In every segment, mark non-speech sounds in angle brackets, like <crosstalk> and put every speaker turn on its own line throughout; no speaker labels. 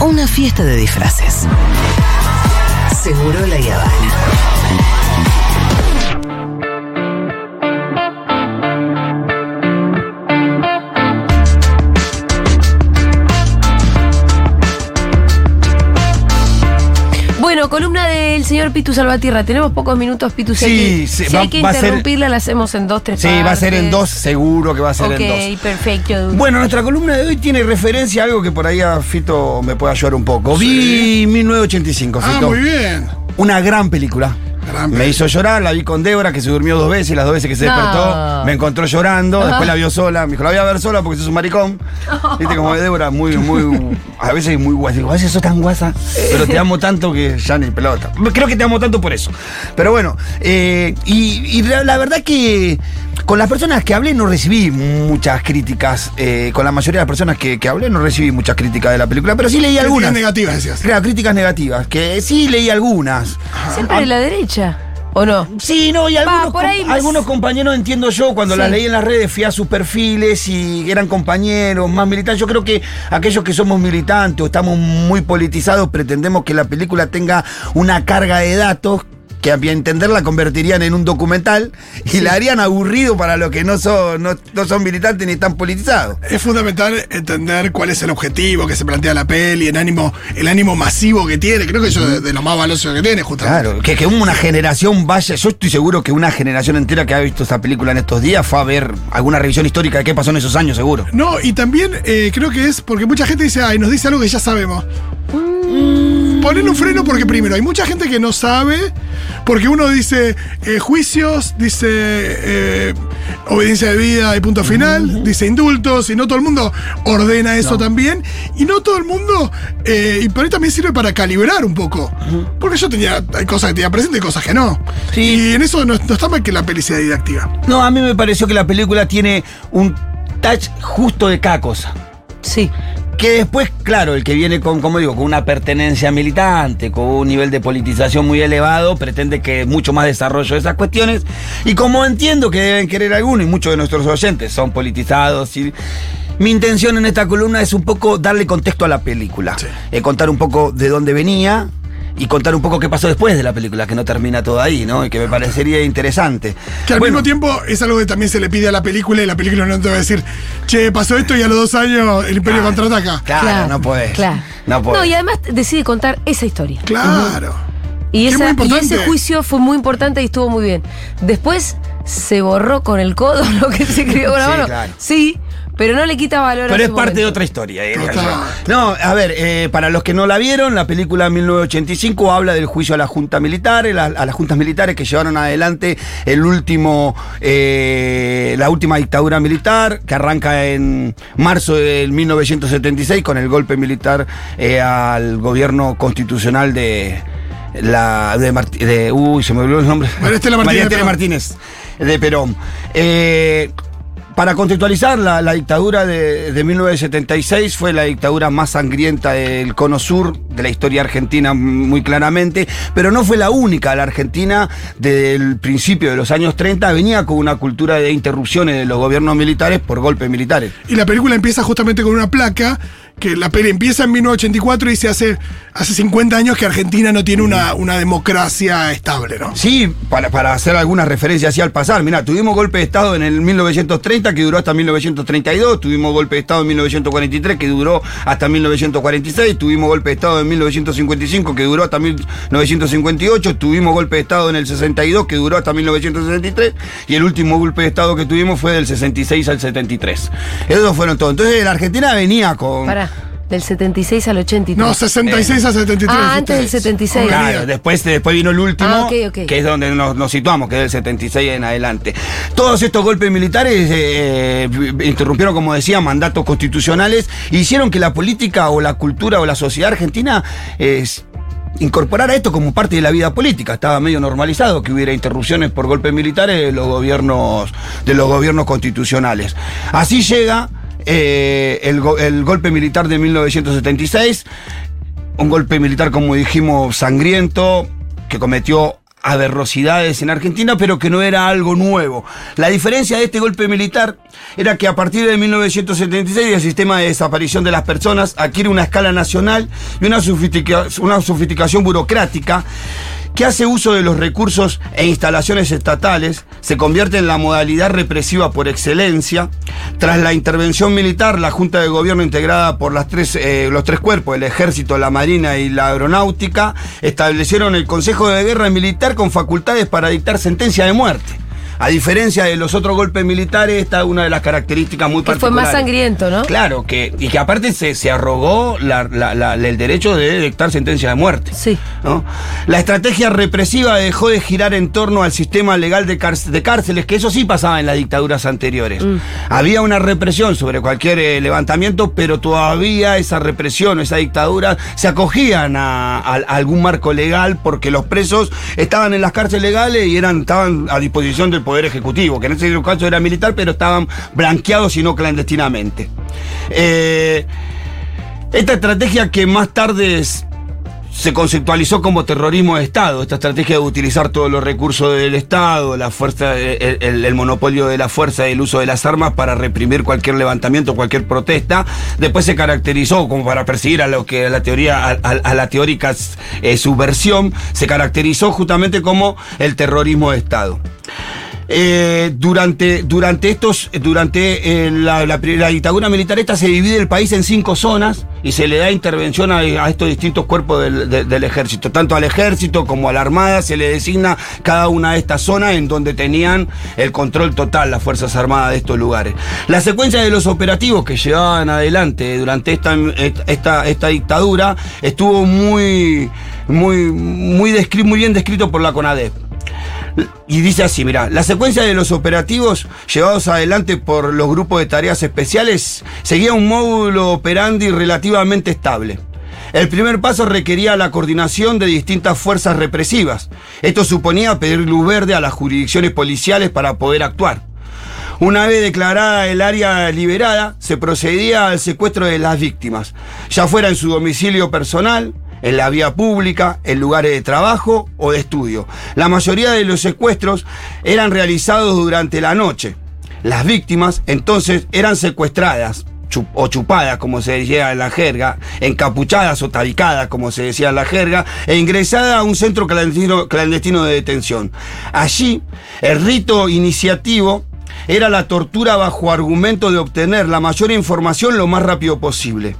una fiesta de disfraces. Seguro la Habana.
Columna del señor Pitu Salvatierra. Tenemos pocos minutos, Pitu. Si
Sí,
hay que,
sí,
si
va-
hay que
va a ser-
interrumpirla, la hacemos en dos, tres
Sí, va a ser en dos, seguro que va a ser en dos.
perfecto.
Bueno, nuestra columna de hoy tiene referencia a algo que por ahí a Fito me puede ayudar un poco. Vi 1985,
Ah,
Fito.
muy bien.
Una gran película.
Gran
me hizo llorar, la vi con Débora, que se durmió dos veces, y las dos veces que se
No.
despertó, me encontró llorando, después la vio sola, me dijo, la voy a ver sola porque sos un maricón. <laughs> Viste como Débora, muy, muy, a veces muy guasa. Digo, a veces sos tan guasa, pero te amo tanto que ya ni pelota. Creo que te amo tanto por eso. Pero bueno, eh, y, y la, la verdad que con las personas que hablé no recibí muchas críticas, eh, con la mayoría de las personas que, que hablé no recibí muchas críticas de la película, pero sí leí
Críticas
algunas.
negativas, decías.
Claro, críticas negativas, que sí leí algunas.
Siempre de la derecha, ¿o no?
Sí, no, y algunos, com- algunos compañeros, entiendo yo, cuando
Sí.
las leí en las redes, fui a sus perfiles y eran compañeros más militantes. Yo creo que aquellos que somos militantes o estamos muy politizados, pretendemos que la película tenga una carga de datos que a mi entender la convertirían en un documental y la harían aburrido para los que no son, no, no son militantes ni están politizados.
Es fundamental entender cuál es el objetivo que se plantea la peli, el ánimo, el ánimo masivo que tiene. Creo que eso es de, de lo más valioso que tiene, justamente.
Claro, que, que una generación vaya, yo estoy seguro que una generación entera que ha visto esta película en estos días fue a ver alguna revisión histórica de qué pasó en esos años, seguro.
No, y también eh, creo que es porque mucha gente dice, ay, nos dice algo que ya sabemos. Poner un freno porque primero, hay mucha gente que no sabe, porque uno dice eh, juicios, dice eh, obediencia de vida y punto final, dice indultos, y no todo el mundo ordena eso también, y no todo el mundo, eh, y por ahí también sirve para calibrar un poco, porque yo tenía, hay cosas que tenía presente y cosas que no.
Sí.
Y en eso no, no está mal que la peli sea didáctica.
No, a mí me pareció que la película tiene un touch justo de cada cosa.
Sí.
Que después, claro, el que viene con, como digo, con una pertenencia militante, con un nivel de politización muy elevado, pretende que mucho más desarrollo de esas cuestiones. Y como entiendo que deben querer algunos, y muchos de nuestros oyentes son politizados, y mi intención en esta columna es un poco darle contexto a la película.
Sí.
Eh, contar un poco de dónde venía. Y contar un poco qué pasó después de la película, que no termina todo ahí, ¿no? Y que me parecería interesante.
Que al
Bueno,
mismo tiempo es algo que también se le pide a la película y la película no te va a decir, che, pasó esto y a los dos años el Imperio contraataca.
Claro, no podés.
Claro.
No podés.
No, y además decide contar esa historia.
Claro.
Y, esa- ese juicio fue muy importante y estuvo muy bien. Después se borró con el codo <laughs> lo que se escribió con la
Sí,
mano.
claro.
Sí, pero no le quita valor a
Pero es parte de otra historia. yo. No, a ver, eh, para los que no la vieron, la película 1985 habla del juicio a la Junta Militar, a, a las juntas militares que llevaron adelante el último, eh, la última dictadura militar, que arranca en marzo del 1976 con el golpe militar eh, al gobierno constitucional de la de, de- uy se me olvidó el nombre
María Estela Martínez
María
de
Estela
Perón.
Martínez de Perón Eh, para contextualizar, la, dictadura de, de 1976 fue la dictadura más sangrienta del cono sur de la historia argentina muy claramente, pero no fue la única. La Argentina, desde el principio de los años 30, venía con una cultura de interrupciones de los gobiernos militares por golpes militares.
Y la película empieza justamente con una placa, que la peli empieza en 1984 y se hace hace 50 años que Argentina no tiene una, una democracia estable, ¿no?
Sí, para, para hacer algunas referencias así al pasar. Mira, tuvimos golpe de Estado en el 1930 que duró hasta 1932, tuvimos golpe de Estado en 1943 que duró hasta 1946, tuvimos golpe de Estado en 1955 que duró hasta 1958, tuvimos golpe de Estado en el 62 que duró hasta 1963 y el último golpe de Estado que tuvimos fue del 66 al 73. Esos fueron todos. Entonces la Argentina venía con...
del 76 al 83.
No, 66 a 73.
Ah, antes del
ustedes.
76.
Claro.
Claro, después, después vino el último,
Ah, ok, ok.
que es donde nos, nos situamos, que es del 76 en adelante. Todos estos golpes militares eh, eh, interrumpieron, como decía, mandatos constitucionales, e hicieron que la política o la cultura o la sociedad argentina eh, incorporara esto como parte de la vida política. Estaba medio normalizado que hubiera interrupciones por golpes militares de los gobiernos, de los gobiernos constitucionales. Así llega eh, el, go- el golpe militar de 1976 un golpe militar, como dijimos, sangriento, que cometió aberrosidades en Argentina, pero que no era algo nuevo. La diferencia de este golpe militar era que a partir de 1976 el sistema de desaparición de las personas adquiere una escala nacional y una sofisticación burocrática que hace uso de los recursos e instalaciones estatales, se convierte en la modalidad represiva por excelencia. Tras la intervención militar, la Junta de Gobierno integrada por tres, eh, los tres cuerpos, el Ejército, la Marina y la Aeronáutica, establecieron el Consejo de Guerra Militar con facultades para dictar sentencia de muerte. A diferencia de los otros golpes militares, esta es una de las características muy
Que fue más sangriento, ¿no?
Claro, que, y que aparte se, se arrogó la- la- la- el derecho de dictar sentencia de muerte.
Sí.
¿no? La estrategia represiva dejó de girar en torno al sistema legal de, cárc- de cárceles, que eso sí pasaba en las dictaduras anteriores. Había una represión sobre cualquier eh, levantamiento, pero todavía esa represión, esa dictadura, se acogían a, a- a algún marco legal porque los presos estaban en las cárceles legales y eran, estaban a disposición del Poder Ejecutivo, que en ese caso era militar, pero estaban blanqueados y no clandestinamente. Eh, esta estrategia que más tarde se conceptualizó como terrorismo de Estado, esta estrategia de utilizar todos los recursos del Estado, la fuerza, el, monopolio de la fuerza y el uso de las armas para reprimir cualquier levantamiento, cualquier protesta, después se caracterizó como para perseguir a lo que la teoría, a, a- a la teórica eh, subversión, se caracterizó justamente como el terrorismo de Estado. Eh, durante, durante estos, durante eh, la, la la dictadura militar esta se divide el país en cinco zonas y se le da intervención a, estos distintos cuerpos del, de- del ejército. Tanto al ejército como a la armada se le designa cada una de estas zonas en donde tenían el control total las Fuerzas Armadas de estos lugares. La secuencia de los operativos que llevaban adelante durante esta, esta, esta dictadura estuvo muy, muy, muy, muy bien descrito por la CONADEP. Y dice así, mira, la secuencia de los operativos llevados adelante por los grupos de tareas especiales seguía un módulo operandi relativamente estable. El primer paso requería la coordinación de distintas fuerzas represivas. Esto suponía pedir luz verde a las jurisdicciones policiales para poder actuar. Una vez declarada el área liberada, se procedía al secuestro de las víctimas, ya fuera en su domicilio personal, en la vía pública, en lugares de trabajo o de estudio. La mayoría de los secuestros eran realizados durante la noche. Las víctimas entonces eran secuestradas o chupadas, como se decía en la jerga, encapuchadas o tabicadas, como se decía en la jerga, e ingresadas a un centro clandestino, clandestino de detención. Allí, el rito iniciativo era la tortura bajo argumento de obtener la mayor información lo más rápido posible.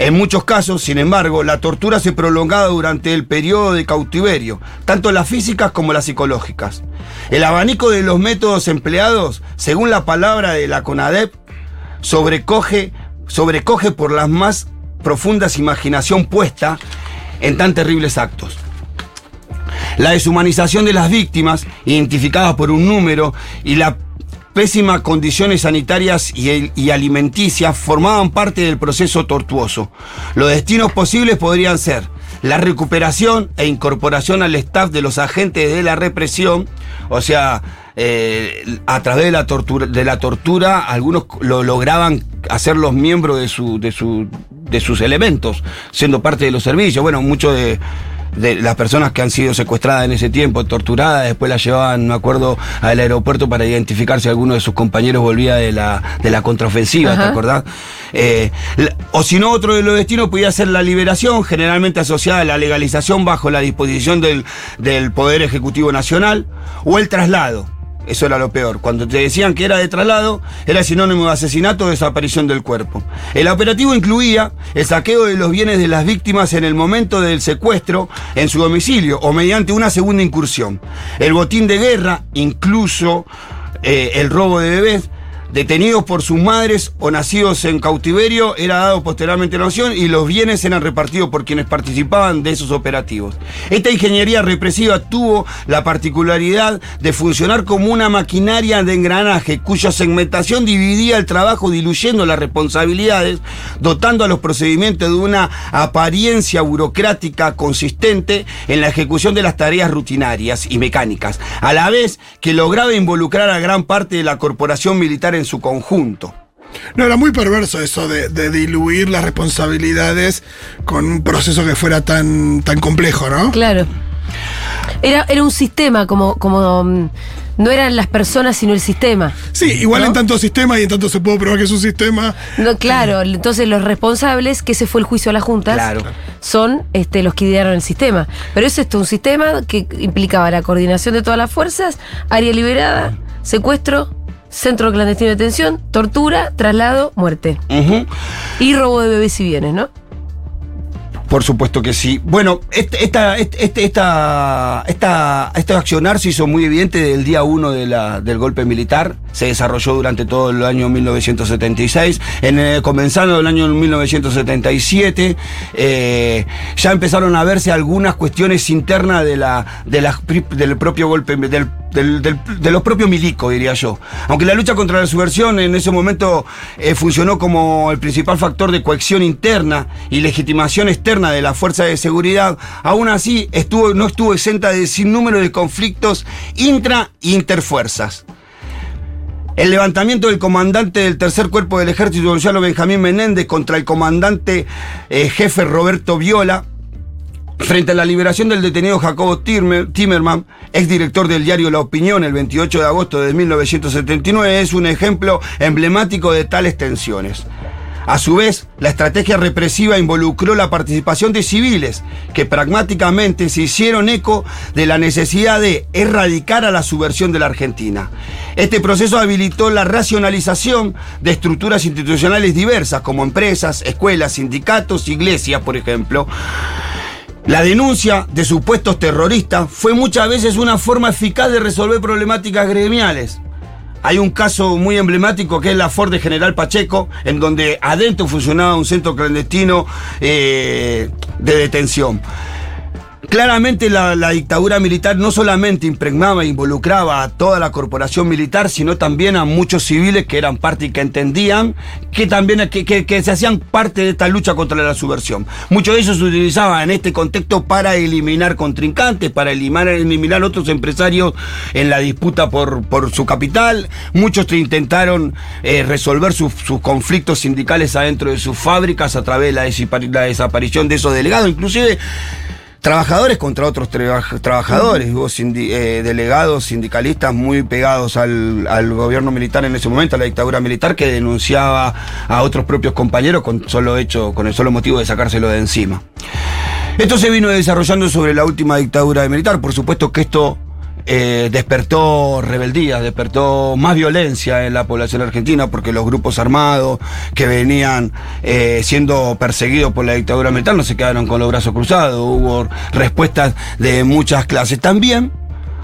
En muchos casos, sin embargo, la tortura se prolongaba durante el periodo de cautiverio, tanto las físicas como las psicológicas. El abanico de los métodos empleados, según la palabra de la CONADEP, sobrecoge, sobrecoge por las más profundas imaginación puesta en tan terribles actos. La deshumanización de las víctimas, identificadas por un número, y la pésimas condiciones sanitarias y, alimenticias formaban parte del proceso tortuoso. Los destinos posibles podrían ser la recuperación e incorporación al staff de los agentes de la represión, o sea, eh, a través de la tortura, de la tortura algunos lo lograban hacer los miembros de, de, su, de sus elementos, siendo parte de los servicios. Bueno, muchos de, de las personas que han sido secuestradas en ese tiempo, torturadas, después las llevaban, me acuerdo, al aeropuerto para identificar si alguno de sus compañeros volvía de la, de la contraofensiva, ¿te acordás? Eh, o si no, otro de los destinos podía ser la liberación, generalmente asociada a la legalización bajo la disposición del, del Poder Ejecutivo Nacional, o el traslado. Eso era lo peor. Cuando te decían que era de traslado, era sinónimo de asesinato o desaparición del cuerpo. El operativo incluía el saqueo de los bienes de las víctimas en el momento del secuestro en su domicilio o mediante una segunda incursión. El botín de guerra, incluso eh, el robo de bebés, detenidos por sus madres o nacidos en cautiverio, era dado posteriormente la nación y los bienes eran repartidos por quienes participaban de esos operativos. Esta ingeniería represiva tuvo la particularidad de funcionar como una maquinaria de engranaje cuya segmentación dividía el trabajo diluyendo las responsabilidades, dotando a los procedimientos de una apariencia burocrática consistente en la ejecución de las tareas rutinarias y mecánicas, a la vez que lograba involucrar a gran parte de la corporación militar en su conjunto.
No, era muy perverso eso de, de diluir las responsabilidades con un proceso que fuera tan, tan complejo, ¿no?
Claro. Era, era un sistema, como, como mm, no eran las personas, sino el sistema.
Sí, igual
¿No?
en tanto sistema y en tanto se puede probar que es un sistema.
No, claro, entonces los responsables, que ese fue el juicio a las juntas,
Claro.
son este, los que idearon el sistema. Pero es esto, un sistema que implicaba la coordinación de todas las fuerzas, área liberada, secuestro, centro clandestino de detención, tortura, traslado, muerte. Y robo de bebés y bienes, ¿no?
Por supuesto que sí. Bueno, este, esta, este, este- esta, esta, este accionar se hizo muy evidente del día 1 de del golpe militar. Se desarrolló durante todo el año 1976. En, eh, comenzando el año 1977, eh, ya empezaron a verse algunas cuestiones internas de la, de del propio golpe, del, del- del- de los propios milicos, diría yo. Aunque la lucha contra la subversión en ese momento eh, funcionó como el principal factor de cohesión interna y legitimación externa de la fuerza de seguridad, aún así estuvo, no estuvo exenta de sinnúmero de conflictos intra e interfuerzas. El levantamiento del comandante del tercer cuerpo del ejército, Gonzalo Benjamín Menéndez, contra el comandante eh, jefe Roberto Viola, Frente a la liberación del detenido Jacobo Timerman, exdirector del diario La Opinión el 28 de agosto de 1979, es un ejemplo emblemático de tales tensiones. A su vez, la estrategia represiva involucró la participación de civiles, que pragmáticamente se hicieron eco de la necesidad de erradicar a la subversión de la Argentina. Este proceso habilitó la racionalización de estructuras institucionales diversas, como empresas, escuelas, sindicatos, iglesias, por ejemplo, la denuncia de supuestos terroristas fue muchas veces una forma eficaz de resolver problemáticas gremiales. Hay un caso muy emblemático que es la Ford de General Pacheco, en donde adentro funcionaba un centro clandestino eh, de detención. Claramente la, dictadura militar no solamente impregnaba e involucraba a toda la corporación militar, sino también a muchos civiles que eran parte y que entendían que también que, que- se hacían parte de esta lucha contra la subversión. Muchos de ellos se utilizaban en este contexto para eliminar contrincantes, para eliminar, eliminar otros empresarios en la disputa por, por su capital. Muchos te intentaron eh, resolver sus, sus conflictos sindicales adentro de sus fábricas a través de la desaparición de esos delegados. Inclusive Trabajadores contra otros traba- trabajadores, hubo sindi- eh, delegados sindicalistas muy pegados al, al gobierno militar en ese momento, a la dictadura militar, que denunciaba a otros propios compañeros con, solo hecho, con el solo motivo de sacárselo de encima. Esto se vino desarrollando sobre la última dictadura militar, por supuesto que esto eh, despertó rebeldía, despertó más violencia en la población argentina, porque los grupos armados que venían eh, siendo perseguidos por la dictadura militar no se quedaron con los brazos cruzados, hubo respuestas de muchas clases. También,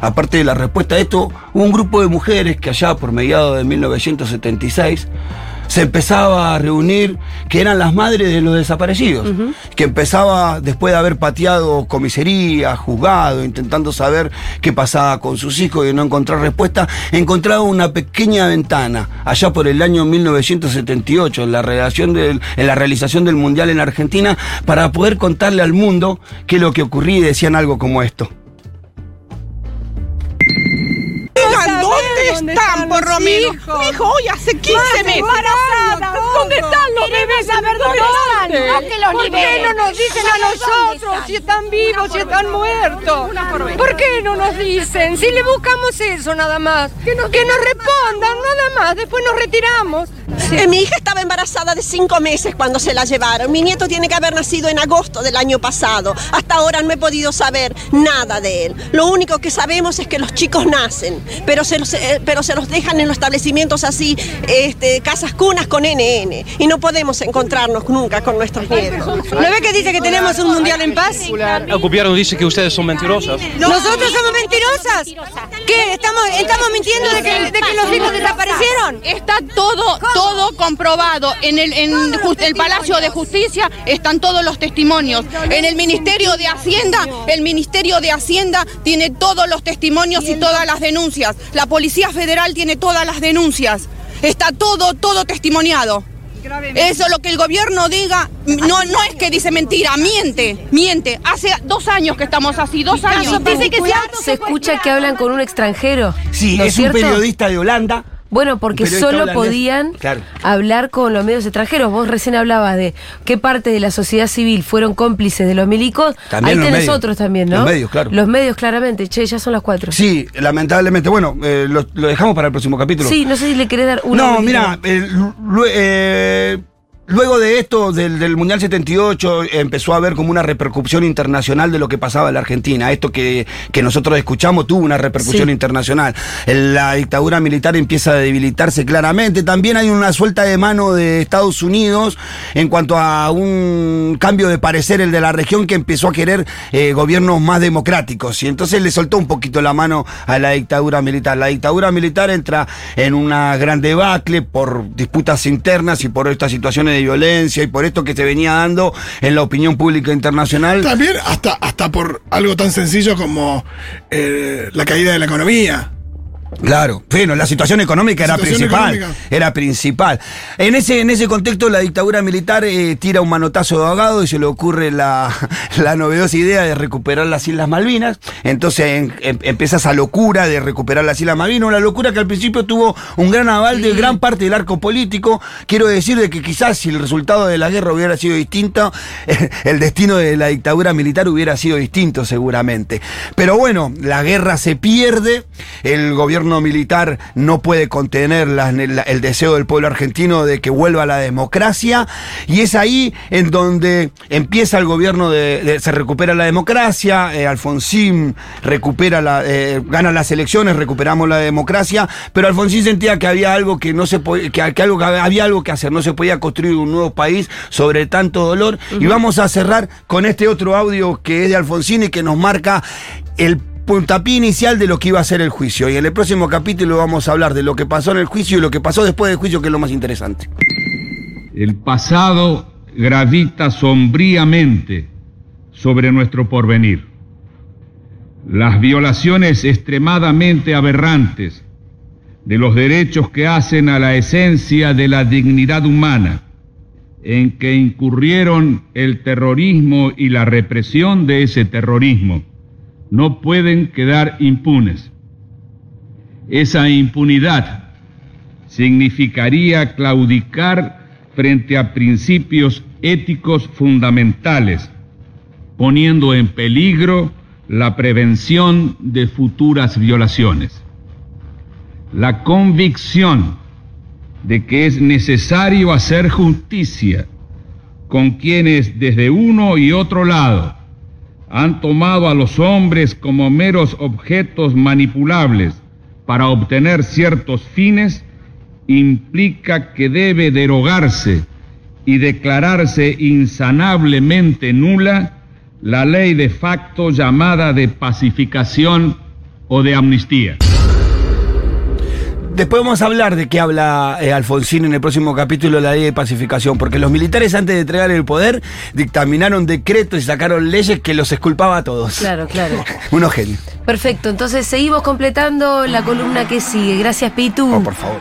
aparte de la respuesta a esto, hubo un grupo de mujeres que allá por mediados de 1976 se empezaba a reunir, que eran las madres de los desaparecidos, que empezaba, después de haber pateado comisaría, juzgado, intentando saber qué pasaba con sus hijos y no encontrar respuesta, encontraba una pequeña ventana, allá por el año 1978, en la, redacción del- en la realización del Mundial en Argentina, para poder contarle al mundo qué es lo que ocurría y decían algo como esto.
¿Dónde están, por lo menos? Mi hijo hoy hace 15 meses. ¿Dónde están los bebés?
saber dónde están, no que los
¿Por qué no nos dicen a nosotros si están vivos, si están muertos? ¿Por qué no nos dicen? Si le buscamos eso nada más. Que nos, respondan nada más, después nos retiramos.
Mi hija estaba embarazada de cinco meses cuando se la llevaron. Mi nieto tiene que haber nacido en agosto del año pasado. Hasta ahora no he podido saber nada de él. Lo único que sabemos es que los chicos nacen, pero se los, eh, pero se los dejan en los establecimientos así, este, casas cunas con NN. Y no podemos encontrarnos nunca con nuestros nietos.
¿No ve que dice que tenemos un mundial en paz?
El gobierno dice que ustedes son mentirosas.
¿Nosotros somos mentirosas? ¿Qué? ¿Estamos, estamos mintiendo de que, de que los hijos desaparecieron?
Está todo, todo comprobado. En el, en ju- el Palacio de Justicia están todos los testimonios. En el Ministerio de Hacienda, el Ministerio de Hacienda tiene todos los testimonios y todas las denuncias. La Policía Federal tiene todas las denuncias. Está todo, todo testimoniado. Eso lo que el gobierno diga, no, no es que dice mentira, miente, miente. Hace dos años que estamos así, dos años.
Se escucha que hablan con un extranjero.
Sí,
¿No
es un periodista de Holanda.
Bueno, porque solo podían
Claro.
hablar con los medios extranjeros. Vos recién hablabas de qué parte de la sociedad civil fueron cómplices de los milicos.
También
Ahí tenés otros también, ¿no?
Los medios, claro.
Los medios, claramente. Che, ya son las cuatro.
Sí, lamentablemente. Bueno, eh, lo, lo dejamos para el próximo capítulo.
Sí, no sé si le querés dar una.
No, mira, eh, eh, luego de esto, del, del Mundial 78, empezó a haber como una repercusión internacional de lo que pasaba en la Argentina. Esto que, que nosotros escuchamos tuvo una repercusión
Sí.
internacional. La dictadura militar empieza a debilitarse claramente. También hay una suelta de mano de Estados Unidos en cuanto a un cambio de parecer, el de la región, que empezó a querer eh, gobiernos más democráticos. Y entonces le soltó un poquito la mano a la dictadura militar. La dictadura militar entra en una gran debacle por disputas internas y por estas situaciones de violencia y por esto que se venía dando en la opinión pública internacional.
También hasta, hasta por algo tan sencillo como eh, la caída de la economía.
Claro, bueno, la situación económica era
Situación
principal.
económica.
Era principal. En ese, en ese contexto, la dictadura militar eh, tira un manotazo de ahogado y se le ocurre la, <laughs> la novedosa idea de recuperar las Islas Malvinas. Entonces en- em- empieza esa locura de recuperar las Islas Malvinas, una locura que al principio tuvo un gran aval de gran parte del arco político. Quiero decir de que quizás si el resultado de la guerra hubiera sido distinto, <laughs> el destino de la dictadura militar hubiera sido distinto seguramente. Pero bueno, la guerra se pierde, el gobierno militar no puede contener la- la- el deseo del pueblo argentino de que vuelva la democracia. Y es ahí en donde empieza el gobierno de, de- se recupera la democracia, eh, Alfonsín recupera la, eh, gana las elecciones, recuperamos la democracia, pero Alfonsín sentía que había algo que no se po- que, que algo que había algo que hacer, no se podía construir un nuevo país sobre tanto dolor. Y vamos a cerrar con este otro audio que es de Alfonsín y que nos marca el puntapié inicial de lo que iba a ser el juicio. Y en el próximo capítulo vamos a hablar de lo que pasó en el juicio y lo que pasó después del juicio, que es lo más interesante.
El pasado gravita sombríamente sobre nuestro porvenir. Las violaciones extremadamente aberrantes de los derechos que hacen a la esencia de la dignidad humana, en que incurrieron el terrorismo y la represión de ese terrorismo, no pueden quedar impunes. Esa impunidad significaría claudicar frente a principios éticos fundamentales, poniendo en peligro la prevención de futuras violaciones. La convicción de que es necesario hacer justicia con quienes desde uno y otro lado han tomado a los hombres como meros objetos manipulables para obtener ciertos fines, implica que debe derogarse y declararse insanablemente nula la ley de facto llamada de pacificación o de amnistía.
Después vamos a hablar de qué habla eh, Alfonsín en el próximo capítulo de la ley de pacificación, porque los militares antes de entregar el poder dictaminaron decretos y sacaron leyes que los exculpaba a todos.
Claro, claro. <laughs>
Unos genios.
Perfecto, entonces seguimos completando la columna que sigue. Gracias, Pitu.
Oh, por favor.